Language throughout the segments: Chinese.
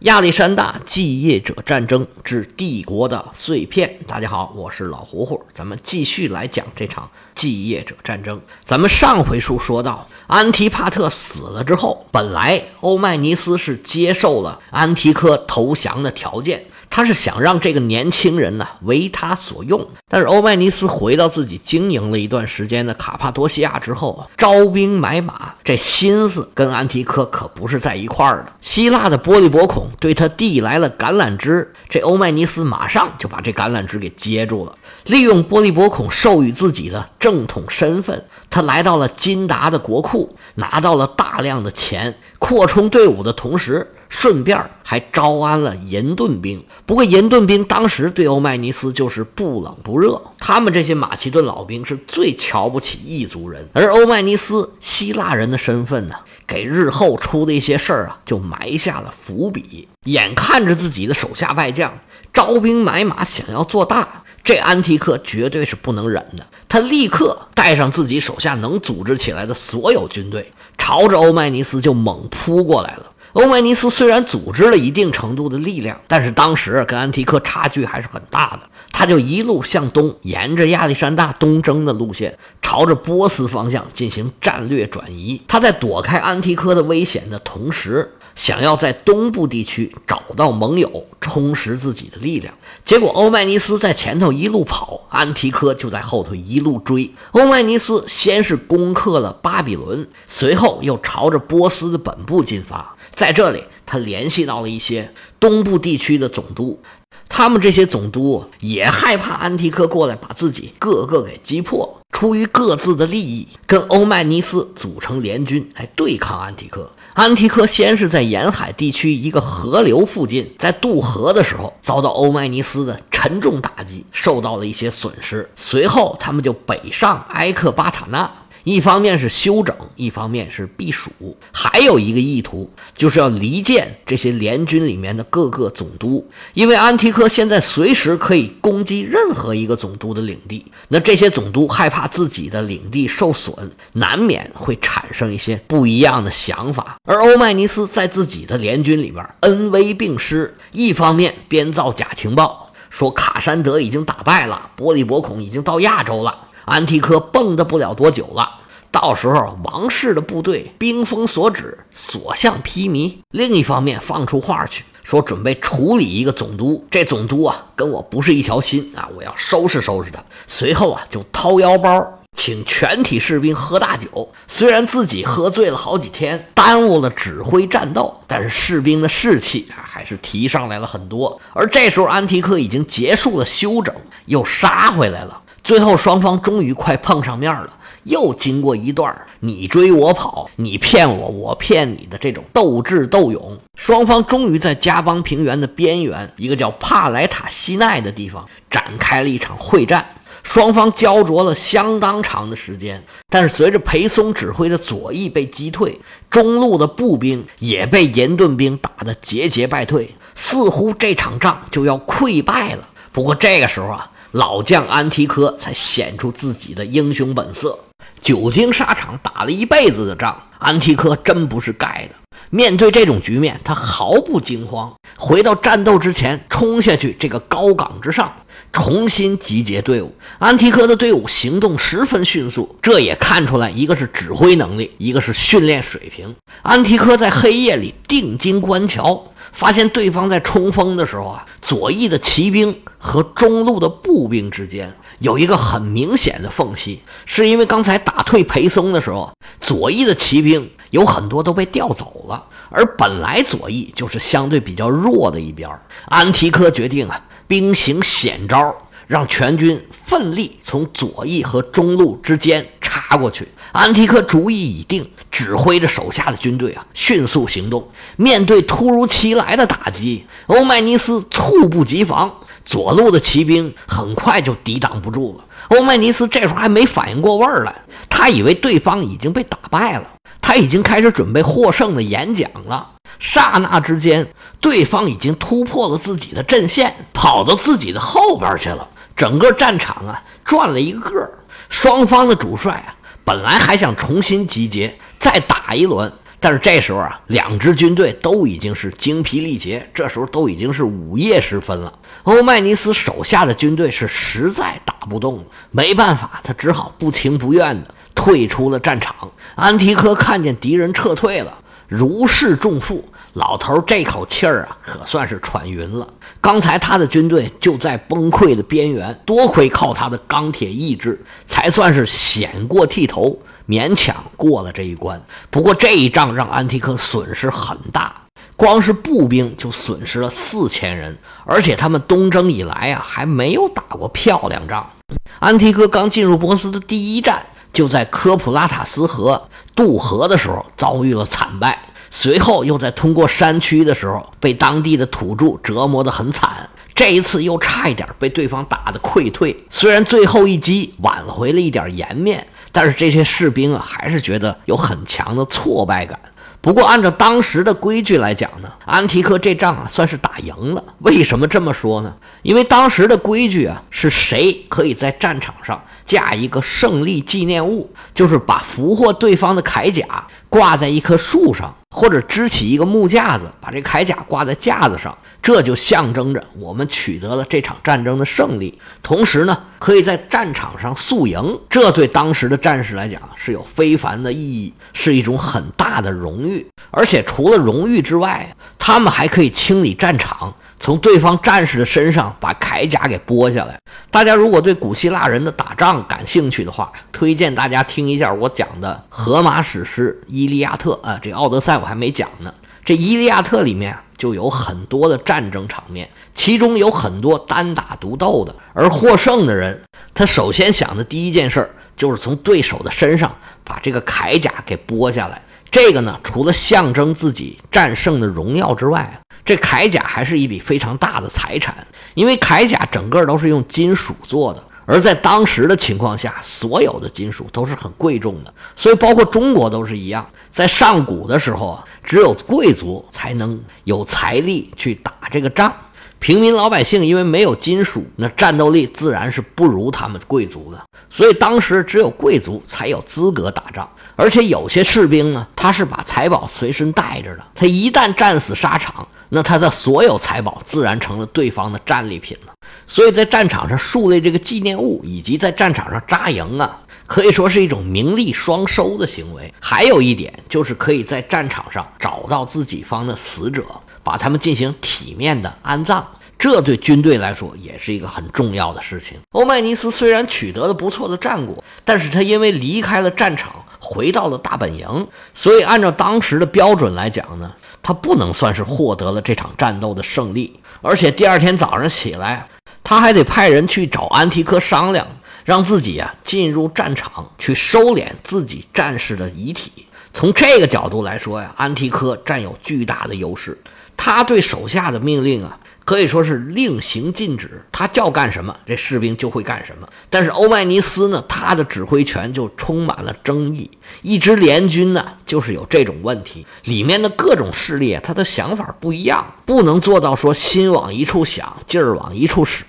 亚历山大继业者战争之帝国的碎片。大家好，我是老胡胡，咱们继续来讲这场继业者战争。咱们上回书说到，安提帕特死了之后，本来欧迈尼斯是接受了安提柯投降的条件。他是想让这个年轻人呢为他所用，但是欧迈尼斯回到自己经营了一段时间的卡帕多西亚之后，招兵买马，这心思跟安提柯可不是在一块儿的。希腊的波利伯孔对他递来了橄榄枝，这欧迈尼斯马上就把这橄榄枝给接住了，利用波利伯孔授予自己的正统身份，他来到了金达的国库，拿到了大量的钱，扩充队伍的同时。顺便还招安了银盾兵，不过银盾兵当时对欧迈尼斯就是不冷不热，他们这些马其顿老兵是最瞧不起异族人，而欧迈尼斯希腊人的身份呢，给日后出的一些事儿啊，就埋下了伏笔。眼看着自己的手下败将招兵买马，想要做大，这安提克绝对是不能忍的，他立刻带上自己手下能组织起来的所有军队，朝着欧迈尼斯就猛扑过来了。欧迈尼斯虽然组织了一定程度的力量，但是当时跟安提柯差距还是很大的。他就一路向东，沿着亚历山大东征的路线，朝着波斯方向进行战略转移。他在躲开安提柯的危险的同时，想要在东部地区找到盟友，充实自己的力量。结果欧迈尼斯在前头一路跑，安提柯就在后头一路追。欧迈尼斯先是攻克了巴比伦，随后又朝着波斯的本部进发。在这里，他联系到了一些东部地区的总督，他们这些总督也害怕安提柯过来把自己个个给击破，出于各自的利益，跟欧迈尼斯组成联军来对抗安提柯。安提柯先是在沿海地区一个河流附近，在渡河的时候遭到欧迈尼斯的沉重打击，受到了一些损失。随后，他们就北上埃克巴塔纳。一方面是休整，一方面是避暑，还有一个意图就是要离间这些联军里面的各个总督，因为安提柯现在随时可以攻击任何一个总督的领地，那这些总督害怕自己的领地受损，难免会产生一些不一样的想法。而欧迈尼斯在自己的联军里边恩威并施，一方面编造假情报，说卡山德已经打败了，波利伯孔已经到亚洲了。安提柯蹦跶不了多久了，到时候王室的部队兵锋所指，所向披靡。另一方面，放出话去说准备处理一个总督，这总督啊跟我不是一条心啊，我要收拾收拾他。随后啊就掏腰包，请全体士兵喝大酒。虽然自己喝醉了好几天，耽误了指挥战斗，但是士兵的士气啊还是提上来了很多。而这时候，安提柯已经结束了休整，又杀回来了。最后，双方终于快碰上面了。又经过一段你追我跑、你骗我、我骗你的这种斗智斗勇，双方终于在加邦平原的边缘，一个叫帕莱塔西奈的地方展开了一场会战。双方焦灼了相当长的时间，但是随着裴松指挥的左翼被击退，中路的步兵也被银盾兵打得节节败退，似乎这场仗就要溃败了。不过这个时候啊。老将安提柯才显出自己的英雄本色。久经沙场，打了一辈子的仗，安提柯真不是盖的。面对这种局面，他毫不惊慌，回到战斗之前，冲下去这个高岗之上，重新集结队伍。安提柯的队伍行动十分迅速，这也看出来，一个是指挥能力，一个是训练水平。安提柯在黑夜里定睛观瞧。发现对方在冲锋的时候啊，左翼的骑兵和中路的步兵之间有一个很明显的缝隙，是因为刚才打退裴松的时候，左翼的骑兵有很多都被调走了，而本来左翼就是相对比较弱的一边。安提柯决定啊，兵行险招，让全军奋力从左翼和中路之间插过去。安提柯主意已定。指挥着手下的军队啊，迅速行动。面对突如其来的打击，欧迈尼斯猝不及防，左路的骑兵很快就抵挡不住了。欧迈尼斯这时候还没反应过味儿来，他以为对方已经被打败了，他已经开始准备获胜的演讲了。刹那之间，对方已经突破了自己的阵线，跑到自己的后边去了。整个战场啊，转了一个个。双方的主帅啊。本来还想重新集结，再打一轮，但是这时候啊，两支军队都已经是精疲力竭，这时候都已经是午夜时分了。欧迈尼斯手下的军队是实在打不动了，没办法，他只好不情不愿的退出了战场。安提柯看见敌人撤退了，如释重负。老头这口气儿啊，可算是喘匀了。刚才他的军队就在崩溃的边缘，多亏靠他的钢铁意志，才算是险过剃头，勉强过了这一关。不过这一仗让安提柯损失很大，光是步兵就损失了四千人，而且他们东征以来啊，还没有打过漂亮仗。安提柯刚进入波斯的第一战，就在科普拉塔斯河渡河的时候遭遇了惨败。随后又在通过山区的时候，被当地的土著折磨得很惨。这一次又差一点被对方打得溃退。虽然最后一击挽回了一点颜面，但是这些士兵啊，还是觉得有很强的挫败感。不过按照当时的规矩来讲呢，安提柯这仗啊算是打赢了。为什么这么说呢？因为当时的规矩啊，是谁可以在战场上架一个胜利纪念物，就是把俘获对方的铠甲挂在一棵树上。或者支起一个木架子，把这铠甲挂在架子上，这就象征着我们取得了这场战争的胜利。同时呢，可以在战场上宿营，这对当时的战士来讲是有非凡的意义，是一种很大的荣誉。而且除了荣誉之外，他们还可以清理战场。从对方战士的身上把铠甲给剥下来。大家如果对古希腊人的打仗感兴趣的话，推荐大家听一下我讲的荷马史诗《伊利亚特》啊，这《奥德赛》我还没讲呢。这《伊利亚特》里面就有很多的战争场面，其中有很多单打独斗的，而获胜的人，他首先想的第一件事儿就是从对手的身上把这个铠甲给剥下来。这个呢，除了象征自己战胜的荣耀之外，这铠甲还是一笔非常大的财产，因为铠甲整个都是用金属做的，而在当时的情况下，所有的金属都是很贵重的，所以包括中国都是一样，在上古的时候啊，只有贵族才能有财力去打这个仗。平民老百姓因为没有金属，那战斗力自然是不如他们贵族的，所以当时只有贵族才有资格打仗。而且有些士兵呢，他是把财宝随身带着的，他一旦战死沙场，那他的所有财宝自然成了对方的战利品了。所以在战场上树立这个纪念物，以及在战场上扎营啊，可以说是一种名利双收的行为。还有一点就是可以在战场上找到自己方的死者。把他们进行体面的安葬，这对军队来说也是一个很重要的事情。欧迈尼斯虽然取得了不错的战果，但是他因为离开了战场，回到了大本营，所以按照当时的标准来讲呢，他不能算是获得了这场战斗的胜利。而且第二天早上起来，他还得派人去找安提柯商量，让自己啊进入战场去收敛自己战士的遗体。从这个角度来说呀，安提柯占有巨大的优势。他对手下的命令啊，可以说是令行禁止，他叫干什么，这士兵就会干什么。但是欧迈尼斯呢，他的指挥权就充满了争议。一支联军呢，就是有这种问题，里面的各种势力，他的想法不一样，不能做到说心往一处想，劲儿往一处使。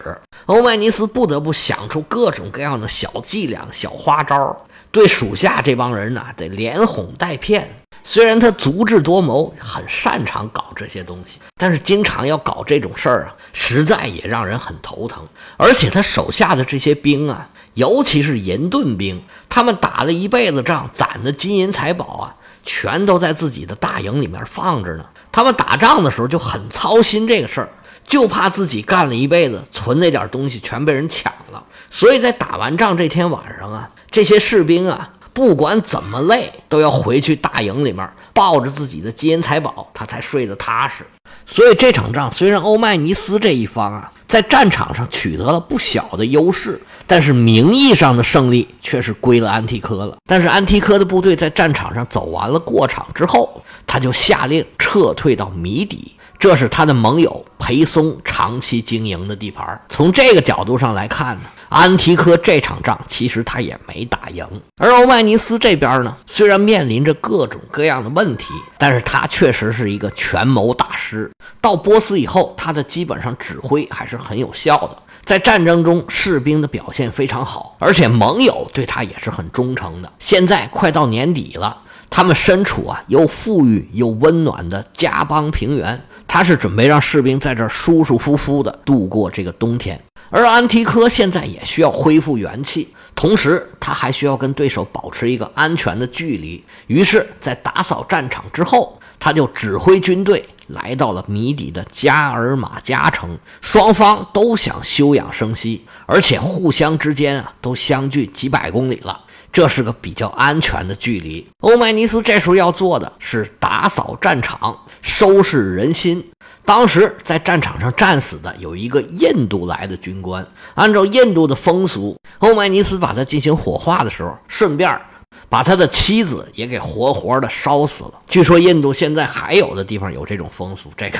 欧迈尼斯不得不想出各种各样的小伎俩、小花招，对属下这帮人呢，得连哄带骗。虽然他足智多谋，很擅长搞这些东西，但是经常要搞这种事儿啊，实在也让人很头疼。而且他手下的这些兵啊，尤其是银盾兵，他们打了一辈子仗，攒的金银财宝啊，全都在自己的大营里面放着呢。他们打仗的时候就很操心这个事儿，就怕自己干了一辈子存那点东西全被人抢了。所以在打完仗这天晚上啊，这些士兵啊。不管怎么累，都要回去大营里面抱着自己的金银财宝，他才睡得踏实。所以这场仗虽然欧迈尼斯这一方啊在战场上取得了不小的优势，但是名义上的胜利却是归了安提柯了。但是安提柯的部队在战场上走完了过场之后，他就下令撤退到米底。这是他的盟友裴松长期经营的地盘。从这个角度上来看呢，安提柯这场仗其实他也没打赢。而欧迈尼斯这边呢，虽然面临着各种各样的问题，但是他确实是一个权谋大师。到波斯以后，他的基本上指挥还是很有效的，在战争中士兵的表现非常好，而且盟友对他也是很忠诚的。现在快到年底了。他们身处啊又富裕又温暖的加邦平原，他是准备让士兵在这儿舒舒服服的度过这个冬天。而安提柯现在也需要恢复元气，同时他还需要跟对手保持一个安全的距离。于是，在打扫战场之后，他就指挥军队来到了谜底的加尔马加城。双方都想休养生息，而且互相之间啊都相距几百公里了。这是个比较安全的距离。欧迈尼斯这时候要做的是打扫战场，收拾人心。当时在战场上战死的有一个印度来的军官，按照印度的风俗，欧迈尼斯把他进行火化的时候，顺便把他的妻子也给活活的烧死了。据说印度现在还有的地方有这种风俗，这个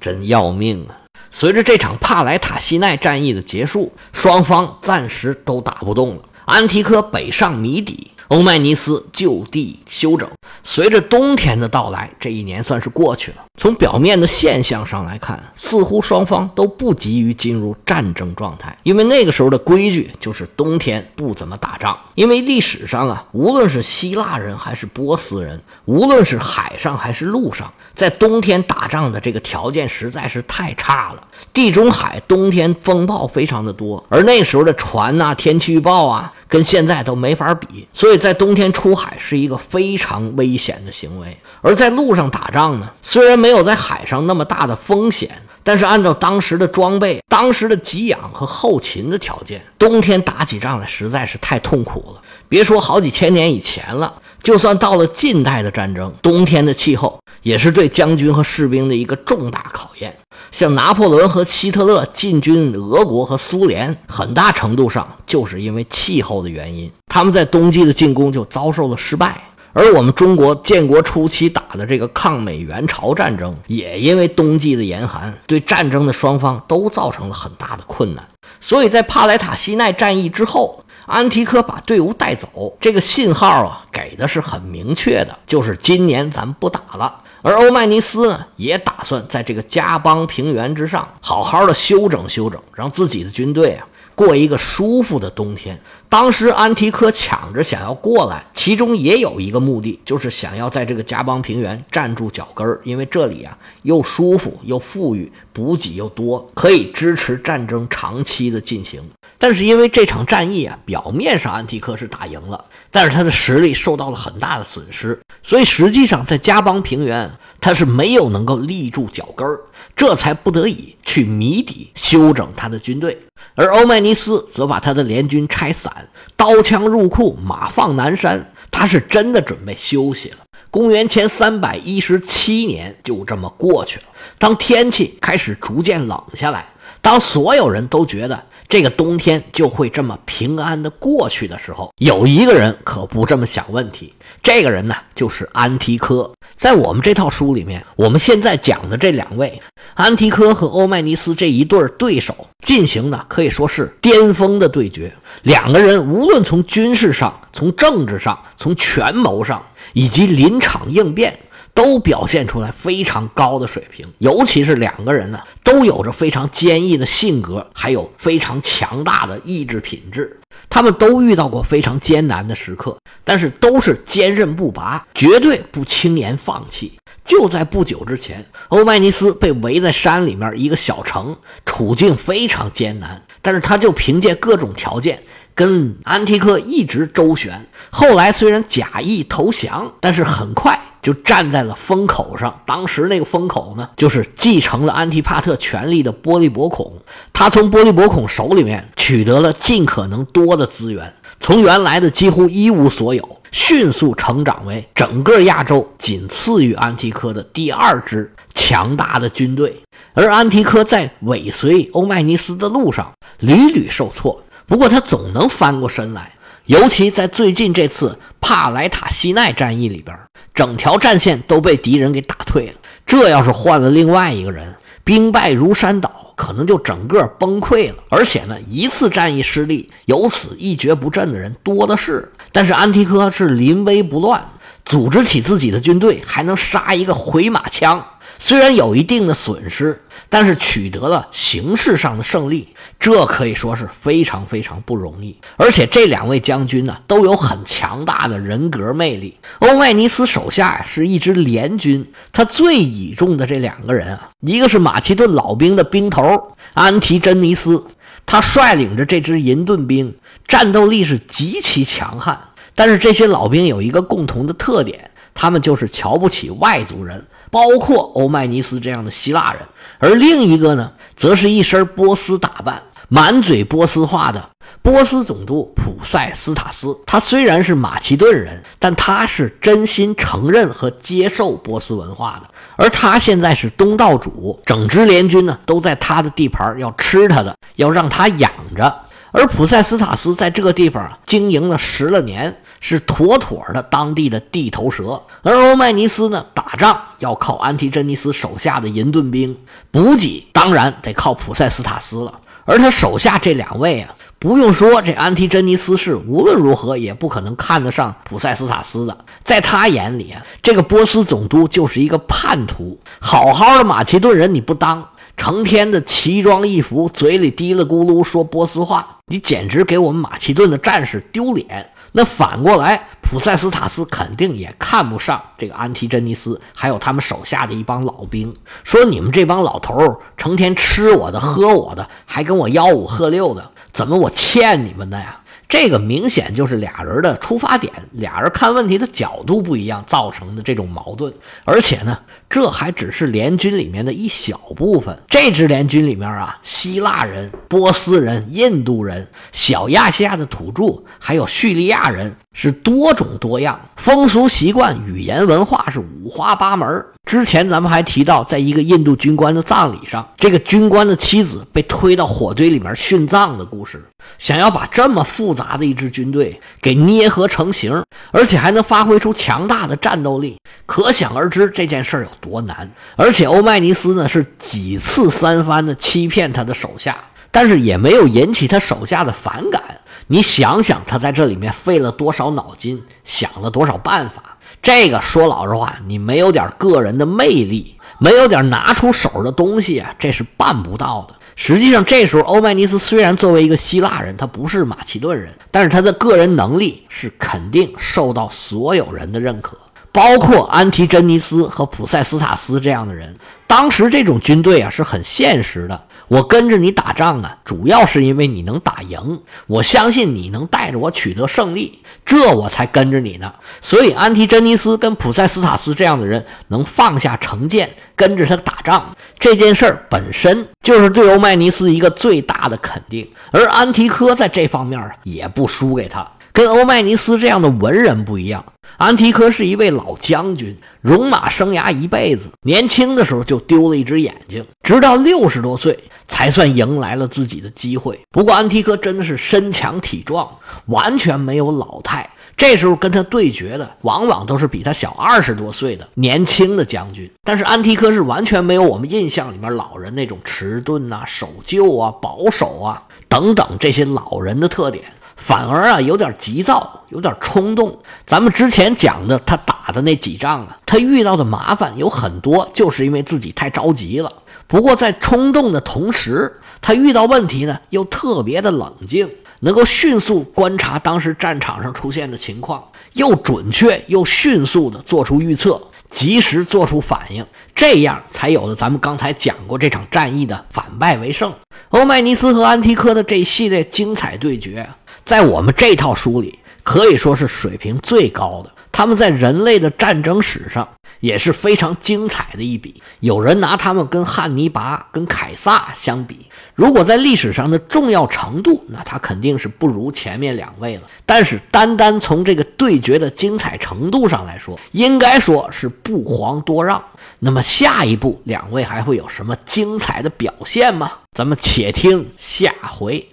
真要命啊！随着这场帕莱塔西奈战役的结束，双方暂时都打不动了。安提柯北上谜底，欧迈尼斯就地休整。随着冬天的到来，这一年算是过去了。从表面的现象上来看，似乎双方都不急于进入战争状态，因为那个时候的规矩就是冬天不怎么打仗。因为历史上啊，无论是希腊人还是波斯人，无论是海上还是陆上，在冬天打仗的这个条件实在是太差了。地中海冬天风暴非常的多，而那时候的船呐，天气预报啊。跟现在都没法比，所以在冬天出海是一个非常危险的行为。而在路上打仗呢，虽然没有在海上那么大的风险，但是按照当时的装备、当时的给养和后勤的条件，冬天打起仗来实在是太痛苦了。别说好几千年以前了，就算到了近代的战争，冬天的气候也是对将军和士兵的一个重大考验。像拿破仑和希特勒进军俄国和苏联，很大程度上就是因为气候的原因。他们在冬季的进攻就遭受了失败，而我们中国建国初期打的这个抗美援朝战争，也因为冬季的严寒，对战争的双方都造成了很大的困难。所以在帕莱塔西奈战役之后，安提柯把队伍带走，这个信号啊给的是很明确的，就是今年咱不打了。而欧迈尼斯呢，也打算在这个加邦平原之上好好的休整休整，让自己的军队啊过一个舒服的冬天。当时安提柯抢着想要过来，其中也有一个目的，就是想要在这个加邦平原站住脚跟儿，因为这里啊又舒服又富裕，补给又多，可以支持战争长期的进行。但是因为这场战役啊，表面上安提柯是打赢了，但是他的实力受到了很大的损失，所以实际上在加邦平原他是没有能够立住脚跟儿，这才不得已去谜底休整他的军队。而欧迈尼斯则把他的联军拆散，刀枪入库，马放南山，他是真的准备休息了。公元前三百一十七年就这么过去了。当天气开始逐渐冷下来，当所有人都觉得。这个冬天就会这么平安的过去的时候，有一个人可不这么想问题。这个人呢，就是安提柯。在我们这套书里面，我们现在讲的这两位，安提柯和欧迈尼斯这一对对手，进行的可以说是巅峰的对决。两个人无论从军事上、从政治上、从权谋上，以及临场应变。都表现出来非常高的水平，尤其是两个人呢，都有着非常坚毅的性格，还有非常强大的意志品质。他们都遇到过非常艰难的时刻，但是都是坚韧不拔，绝对不轻言放弃。就在不久之前，欧迈尼斯被围在山里面一个小城，处境非常艰难，但是他就凭借各种条件跟安提柯一直周旋。后来虽然假意投降，但是很快。就站在了风口上。当时那个风口呢，就是继承了安提帕特权力的波利伯孔。他从波利伯孔手里面取得了尽可能多的资源，从原来的几乎一无所有，迅速成长为整个亚洲仅次于安提柯的第二支强大的军队。而安提柯在尾随欧迈尼斯的路上屡屡受挫，不过他总能翻过身来。尤其在最近这次帕莱塔西奈战役里边，整条战线都被敌人给打退了。这要是换了另外一个人，兵败如山倒，可能就整个崩溃了。而且呢，一次战役失利，由此一蹶不振的人多的是。但是安提柯是临危不乱，组织起自己的军队，还能杀一个回马枪。虽然有一定的损失，但是取得了形式上的胜利，这可以说是非常非常不容易。而且这两位将军呢，都有很强大的人格魅力。欧迈尼斯手下呀是一支联军，他最倚重的这两个人啊，一个是马其顿老兵的兵头安提真尼斯，他率领着这支银盾兵，战斗力是极其强悍。但是这些老兵有一个共同的特点，他们就是瞧不起外族人。包括欧迈尼斯这样的希腊人，而另一个呢，则是一身波斯打扮、满嘴波斯话的波斯总督普塞斯塔斯。他虽然是马其顿人，但他是真心承认和接受波斯文化的。而他现在是东道主，整支联军呢都在他的地盘，要吃他的，要让他养着。而普塞斯塔斯在这个地方经营了十来年。是妥妥的当地的地头蛇，而欧迈尼斯呢，打仗要靠安提真尼斯手下的银盾兵，补给当然得靠普塞斯塔斯了。而他手下这两位啊，不用说，这安提真尼斯是无论如何也不可能看得上普塞斯塔斯的，在他眼里啊，这个波斯总督就是一个叛徒，好好的马其顿人你不当。成天的奇装异服，嘴里嘀了咕噜说波斯话，你简直给我们马其顿的战士丢脸。那反过来，普塞斯塔斯肯定也看不上这个安提真尼斯，还有他们手下的一帮老兵，说你们这帮老头成天吃我的喝我的，还跟我吆五喝六的，怎么我欠你们的呀？这个明显就是俩人的出发点，俩人看问题的角度不一样造成的这种矛盾。而且呢，这还只是联军里面的一小部分。这支联军里面啊，希腊人、波斯人、印度人、小亚细亚的土著，还有叙利亚人。是多种多样，风俗习惯、语言文化是五花八门。之前咱们还提到，在一个印度军官的葬礼上，这个军官的妻子被推到火堆里面殉葬的故事。想要把这么复杂的一支军队给捏合成型，而且还能发挥出强大的战斗力，可想而知这件事有多难。而且欧迈尼斯呢，是几次三番的欺骗他的手下，但是也没有引起他手下的反感。你想想，他在这里面费了多少脑筋，想了多少办法？这个说老实话，你没有点个人的魅力，没有点拿出手的东西啊，这是办不到的。实际上，这时候欧迈尼斯虽然作为一个希腊人，他不是马其顿人，但是他的个人能力是肯定受到所有人的认可，包括安提真尼斯和普塞斯塔斯这样的人。当时这种军队啊，是很现实的。我跟着你打仗啊，主要是因为你能打赢，我相信你能带着我取得胜利，这我才跟着你呢。所以安提真尼斯跟普塞斯塔斯这样的人能放下成见跟着他打仗，这件事儿本身就是对欧迈尼斯一个最大的肯定。而安提柯在这方面也不输给他，跟欧迈尼斯这样的文人不一样。安提柯是一位老将军，戎马生涯一辈子，年轻的时候就丢了一只眼睛，直到六十多岁。才算迎来了自己的机会。不过安提柯真的是身强体壮，完全没有老态。这时候跟他对决的，往往都是比他小二十多岁的年轻的将军。但是安提柯是完全没有我们印象里面老人那种迟钝啊、守旧啊、保守啊等等这些老人的特点，反而啊有点急躁，有点冲动。咱们之前讲的他打的那几仗啊，他遇到的麻烦有很多，就是因为自己太着急了。不过，在冲动的同时，他遇到问题呢，又特别的冷静，能够迅速观察当时战场上出现的情况，又准确又迅速的做出预测，及时做出反应，这样才有了咱们刚才讲过这场战役的反败为胜。欧迈尼斯和安提柯的这一系列精彩对决，在我们这套书里可以说是水平最高的。他们在人类的战争史上也是非常精彩的一笔。有人拿他们跟汉尼拔、跟凯撒相比，如果在历史上的重要程度，那他肯定是不如前面两位了。但是单单从这个对决的精彩程度上来说，应该说是不遑多让。那么下一步两位还会有什么精彩的表现吗？咱们且听下回。